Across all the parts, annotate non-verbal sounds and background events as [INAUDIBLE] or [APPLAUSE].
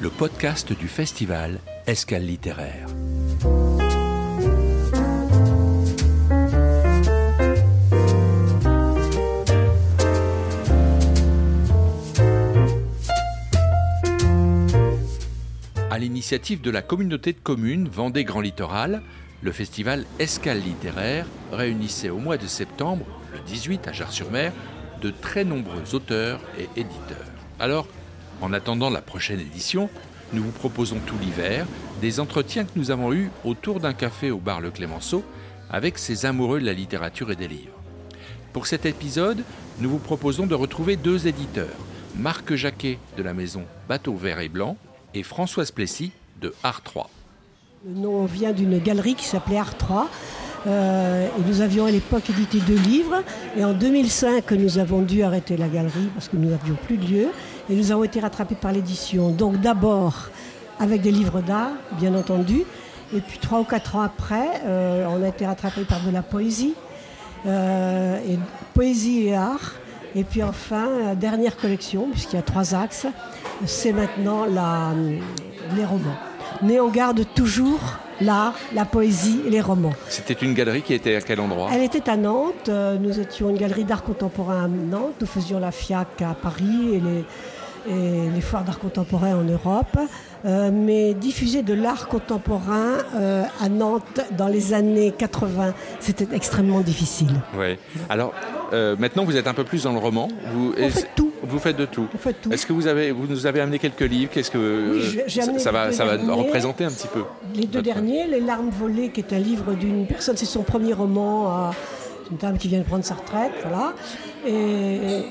Le podcast du festival Escale littéraire. À l'initiative de la communauté de communes Vendée Grand Littoral, le festival Escale littéraire réunissait au mois de septembre, le 18 à Jars-sur-Mer, de très nombreux auteurs et éditeurs. Alors, en attendant la prochaine édition, nous vous proposons tout l'hiver des entretiens que nous avons eus autour d'un café au bar Le Clémenceau avec ces amoureux de la littérature et des livres. Pour cet épisode, nous vous proposons de retrouver deux éditeurs, Marc Jacquet de la maison Bateau Vert et Blanc et Françoise Plessis de Art 3. Le nom vient d'une galerie qui s'appelait Art 3. Euh, nous avions à l'époque édité deux livres. Et en 2005, nous avons dû arrêter la galerie parce que nous n'avions plus de lieu. Et nous avons été rattrapés par l'édition. Donc d'abord avec des livres d'art, bien entendu. Et puis trois ou quatre ans après, euh, on a été rattrapés par de la poésie. Euh, et poésie et art. Et puis enfin, dernière collection, puisqu'il y a trois axes, c'est maintenant la, les romans. Mais on garde toujours l'art, la poésie et les romans. C'était une galerie qui était à quel endroit? Elle était à Nantes. Euh, Nous étions une galerie d'art contemporain à Nantes. Nous faisions la FIAC à Paris et les, et les foires d'art contemporain en Europe. Euh, mais diffuser de l'art contemporain euh, à Nantes dans les années 80, c'était extrêmement difficile. Oui. Alors, euh, maintenant, vous êtes un peu plus dans le roman. Vous, On fait tout. Vous faites de tout. Tout. Est-ce que vous avez, vous nous avez amené quelques livres? Qu'est-ce que Oui, ça, amené ça va, représenter un petit peu Les deux derniers, Les larmes volées, qui est un livre d'une personne, c'est son premier roman, à une dame qui vient de prendre sa retraite, voilà. Et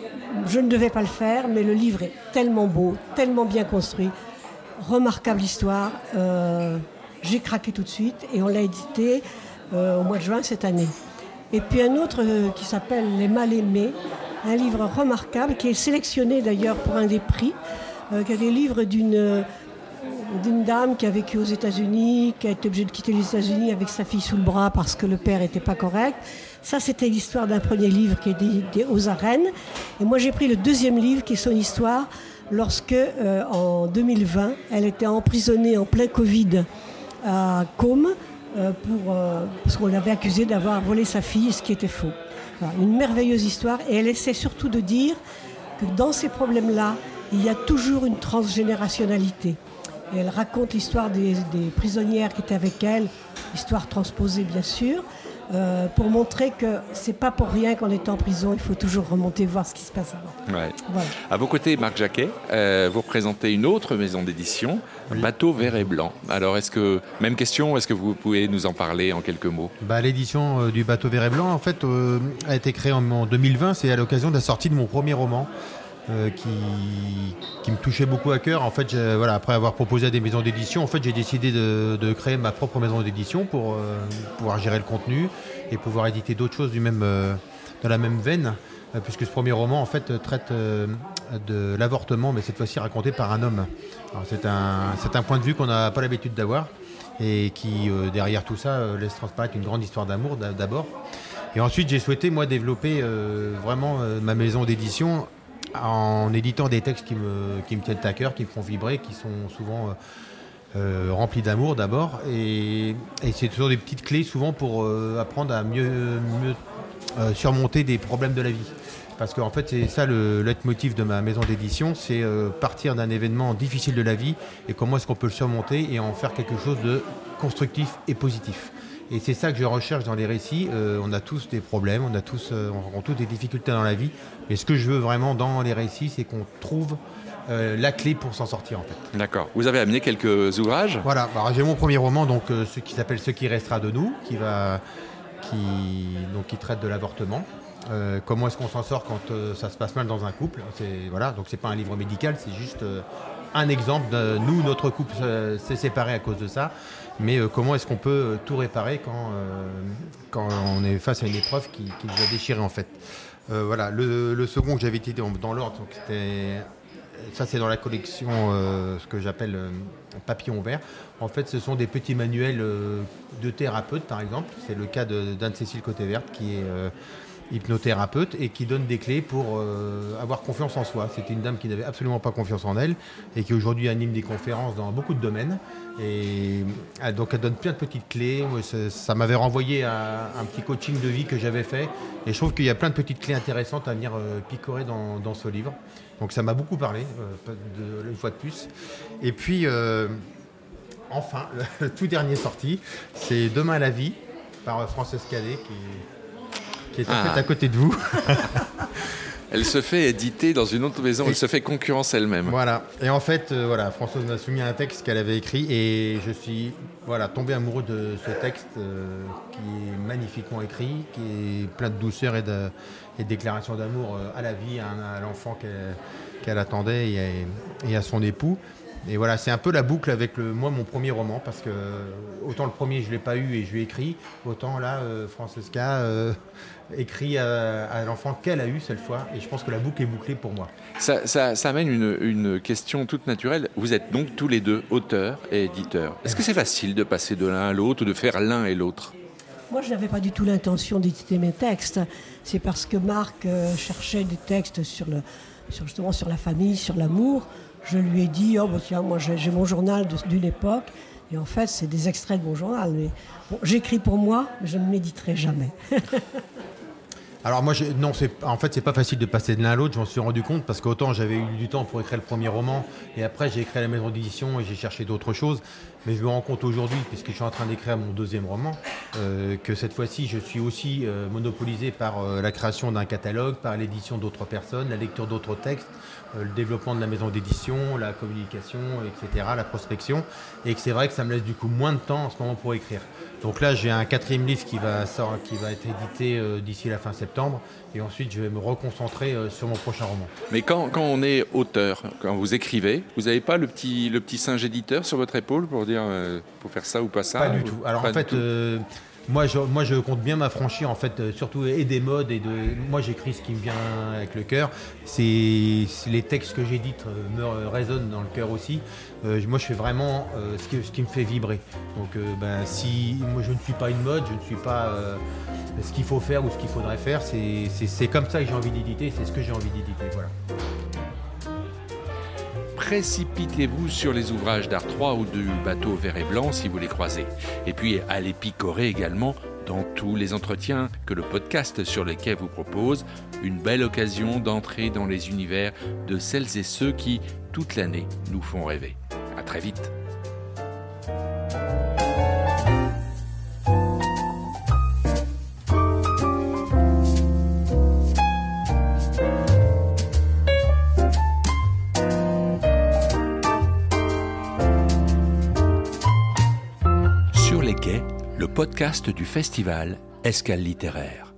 je ne devais pas le faire, mais le livre est tellement beau, tellement bien construit, remarquable histoire. euh, J'ai craqué tout de suite et on l'a édité euh, au mois de juin cette année. Et puis un autre euh, qui s'appelle Les Mal Aimés, un livre remarquable qui est sélectionné d'ailleurs pour un des prix, euh, qui est des livres d'une dame qui a vécu aux États-Unis, qui a été obligée de quitter les États-Unis avec sa fille sous le bras parce que le père n'était pas correct. Ça, c'était l'histoire d'un premier livre qui est édité aux arènes. Et moi, j'ai pris le deuxième livre qui est son histoire lorsque, euh, en 2020, elle était emprisonnée en plein Covid à Côme euh, parce qu'on l'avait accusée d'avoir volé sa fille, ce qui était faux. Une merveilleuse histoire. Et elle essaie surtout de dire que dans ces problèmes-là, il y a toujours une transgénérationnalité. Elle raconte l'histoire des prisonnières qui étaient avec elle, histoire transposée bien sûr, euh, pour montrer que c'est pas pour rien qu'on est en prison, il faut toujours remonter voir ce qui se passe avant. Ouais. Voilà. À vos côtés, Marc Jacquet, euh, vous représentez une autre maison d'édition, Bateau Vert et Blanc. Alors, est-ce que, même question, est-ce que vous pouvez nous en parler en quelques mots? Bah, L'édition euh, du bateau vert et blanc, en fait, euh, a été créée en, en 2020. C'est à l'occasion de la sortie de mon premier roman. Euh, qui, me touchait beaucoup à cœur. En fait, voilà, après avoir proposé à des maisons d'édition, en fait, j'ai décidé de, créer ma propre maison d'édition pour euh, pouvoir gérer le contenu et pouvoir éditer d'autres choses même, euh, dans la même veine, puisque ce premier roman, en fait, traite de l'avortement, mais cette fois-ci raconté par un homme. C'est un, un point de vue qu'on n'a pas l'habitude d'avoir et qui, derrière tout ça, laisse transparaître une grande histoire d'amour d'a- d'abord. Et ensuite, j'ai souhaité, moi, développer vraiment ma maison d'édition en éditant des textes qui me, tiennent à cœur, qui me font vibrer, qui sont souvent euh, euh, remplis d'amour d'abord. Et, c'est toujours des petites clés, souvent, pour euh, apprendre à mieux, surmonter des problèmes de la vie. Parce qu'en fait, c'est ça le leitmotiv de ma maison d'édition, c'est partir d'un événement difficile de la vie et comment est-ce qu'on peut le surmonter et en faire quelque chose de constructif et positif. Et c'est ça que je recherche dans les récits. Euh, on a tous des problèmes, on a tous, euh, on rencontre tous des difficultés dans la vie. Mais ce que je veux vraiment dans les récits, c'est qu'on trouve euh, la clé pour s'en sortir en fait. D'accord. Vous avez amené quelques ouvrages Voilà, alors, j'ai mon premier roman, donc ce qui s'appelle Ce qui restera de nous, qui va, qui, donc qui traite de l'avortement. Comment est-ce qu'on s'en sort quand ça se passe mal dans un couple? C'est voilà, donc c'est pas un livre médical, c'est juste un exemple nous, notre couple euh, s'est séparé à cause de ça. Mais euh, comment est-ce qu'on peut euh, tout réparer quand, on est face à une épreuve qui, nous a déchiré en fait? Voilà, le, second que j'avais été dans, l'ordre, donc c'était ça c'est dans la collection ce que j'appelle papillon vert. En fait, ce sont des petits manuels de thérapeutes, par exemple. C'est le cas de- d'Anne-Cécile Côté-Verte qui est hypnothérapeute et qui donne des clés pour euh, avoir confiance en soi. C'était une dame qui n'avait absolument pas confiance en elle et qui aujourd'hui anime des conférences dans beaucoup de domaines. Et ah, donc elle donne plein de petites clés. ça, m'avait renvoyé à un petit coaching de vie que j'avais fait. Et je trouve qu'il y a plein de petites clés intéressantes à venir euh, picorer dans, ce livre. Donc ça m'a beaucoup parlé, euh, une fois de plus. Et puis, enfin, [LAUGHS] le, tout dernier sorti, c'est Demain la vie par Frances Cadet qui est en fait ah. à côté de vous. [LAUGHS] elle se fait éditer dans une autre maison, elle se fait concurrence elle-même. Voilà. Et en fait, euh, voilà, Françoise m'a soumis un texte qu'elle avait écrit et je suis voilà, tombé amoureux de ce texte euh, qui est magnifiquement écrit, qui est plein de douceur et de, déclarations d'amour euh, à la vie, à, l'enfant qu'elle attendait et à, son époux. Et voilà, c'est un peu la boucle avec le, moi mon premier roman, parce que autant le premier je ne l'ai pas eu et je lui ai écrit, autant là, Francesca écrit à, l'enfant qu'elle a eu cette fois. Et je pense que la boucle est bouclée pour moi. Ça, ça, amène une, question toute naturelle. Vous êtes donc tous les deux auteurs et éditeurs. Est-ce que c'est facile de passer de l'un à l'autre ou de faire l'un et l'autre? Moi, je n'avais pas du tout l'intention d'éditer mes textes. C'est parce que Marc euh, cherchait des textes sur, le, sur, justement sur la famille, sur l'amour. Je lui ai dit, oh, bah, tiens, moi j'ai mon journal d'une époque. Et en fait, c'est des extraits de mon journal. Mais j'écris pour moi, mais je ne m'éditerai jamais. [LAUGHS] Alors moi, non, en fait, c'est pas facile de passer de l'un à l'autre. J'en suis rendu compte parce qu'autant j'avais eu du temps pour écrire le premier roman et après j'ai écrit la maison d'édition et j'ai cherché d'autres choses. Mais je me rends compte aujourd'hui, puisque je suis en train d'écrire mon deuxième roman, euh, que cette fois-ci, je suis aussi euh, monopolisé par euh, la création d'un catalogue, par l'édition d'autres personnes, la lecture d'autres textes, le développement de la maison d'édition, la communication, etc., la prospection. Et que c'est vrai que ça me laisse du coup moins de temps en ce moment pour écrire. Donc là, j'ai un quatrième livre qui va, qui va être édité d'ici la fin septembre. Et ensuite, je vais me reconcentrer sur mon prochain roman. Mais quand, quand, on est auteur, quand vous écrivez, vous n'avez pas le petit, le petit singe éditeur sur votre épaule pour dire euh, pour faire ça ou pas ça Pas du tout. Alors en fait, moi je, moi, je compte bien m'affranchir, en fait, surtout et des modes. et de. Moi, j'écris ce qui me vient avec le cœur. C'est les textes que j'édite me résonnent dans le cœur aussi. Euh, moi, je fais vraiment euh, ce, qui, me fait vibrer. Donc, euh, ben, si moi, je ne suis pas une mode, je ne suis pas ce qu'il faut faire ou ce qu'il faudrait faire, c'est comme ça que j'ai envie d'éditer, c'est ce que j'ai envie d'éditer. Voilà. Précipitez-vous sur les ouvrages d'Art 3 ou du bateau vert et blanc si vous les croisez. Et puis, allez picorer également dans tous les entretiens que le podcast sur les quais vous propose, une belle occasion d'entrer dans les univers de celles et ceux qui, toute l'année, nous font rêver. À très vite. Podcast du festival Escale littéraire.